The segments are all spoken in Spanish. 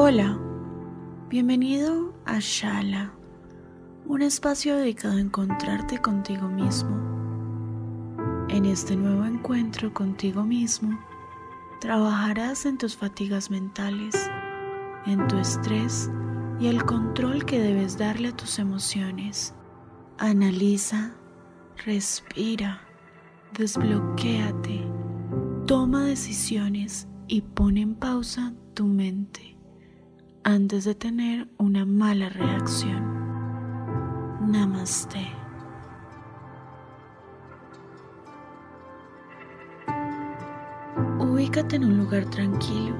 Hola, bienvenido a Shala, un espacio dedicado a encontrarte contigo mismo. En este nuevo encuentro contigo mismo, trabajarás en tus fatigas mentales, en tu estrés y el control que debes darle a tus emociones. Analiza, respira, desbloquéate, toma decisiones y pon en pausa tu mente antes de tener una mala reacción. Namaste. Ubícate en un lugar tranquilo.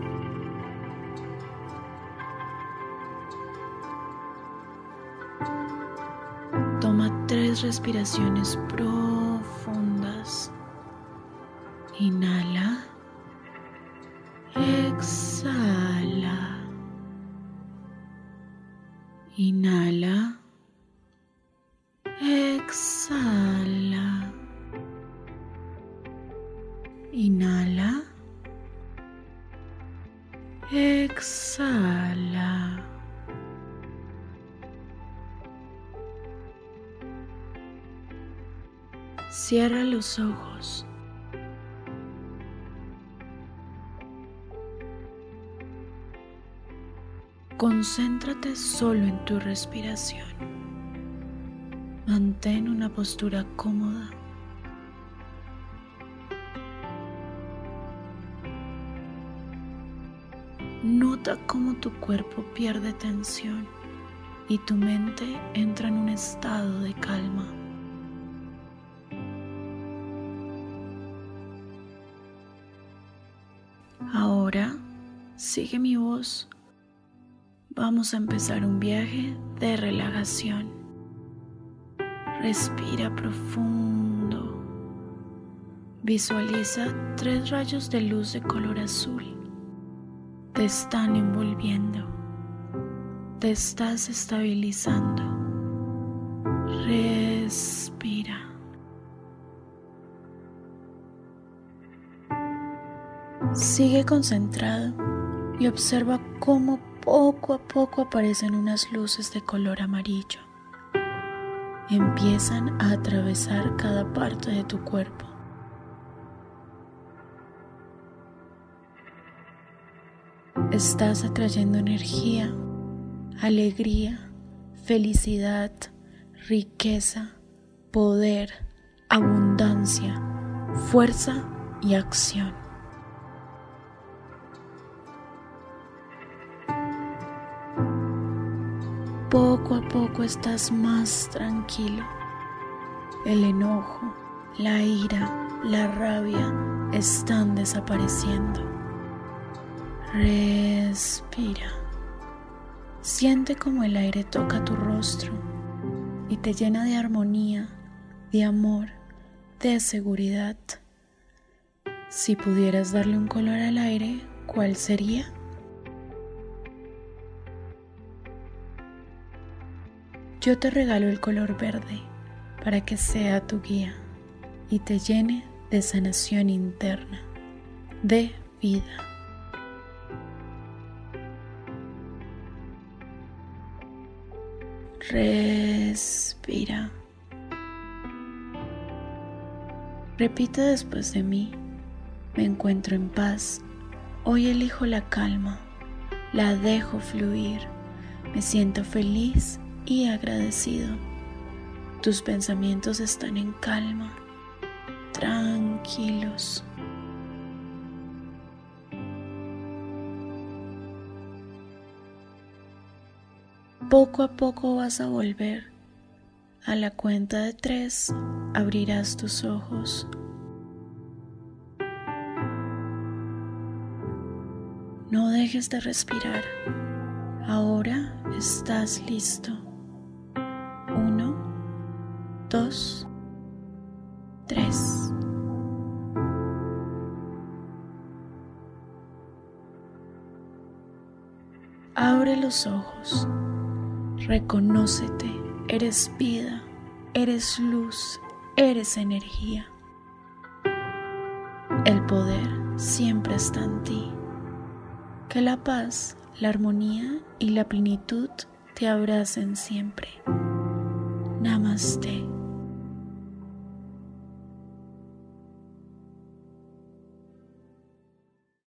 Toma tres respiraciones profundas. Inhala. Inhala. Exhala. Inhala. Exhala. Cierra los ojos. Concéntrate solo en tu respiración. Mantén una postura cómoda. Nota cómo tu cuerpo pierde tensión y tu mente entra en un estado de calma. Ahora sigue mi voz vamos a empezar un viaje de relajación. Respira profundo. Visualiza tres rayos de luz de color azul. Te están envolviendo. Te estás estabilizando. Respira. Sigue concentrado y observa cómo poco a poco aparecen unas luces de color amarillo. Empiezan a atravesar cada parte de tu cuerpo. Estás atrayendo energía, alegría, felicidad, riqueza, poder, abundancia, fuerza y acción. Poco a poco estás más tranquilo. El enojo, la ira, la rabia están desapareciendo. Respira. Siente como el aire toca tu rostro y te llena de armonía, de amor, de seguridad. Si pudieras darle un color al aire, ¿cuál sería? Yo te regalo el color verde para que sea tu guía y te llene de sanación interna, de vida. Respira. Repite después de mí. Me encuentro en paz. Hoy elijo la calma. La dejo fluir. Me siento feliz y agradecido. Tus pensamientos están en calma, tranquilos. Poco a poco vas a volver. A la cuenta de tres abrirás tus ojos. No dejes de respirar. Ahora estás listo. Dos, tres. Abre los ojos. Reconócete. Eres vida. Eres luz. Eres energía. El poder siempre está en ti. Que la paz, la armonía y la plenitud te abracen siempre. Namaste.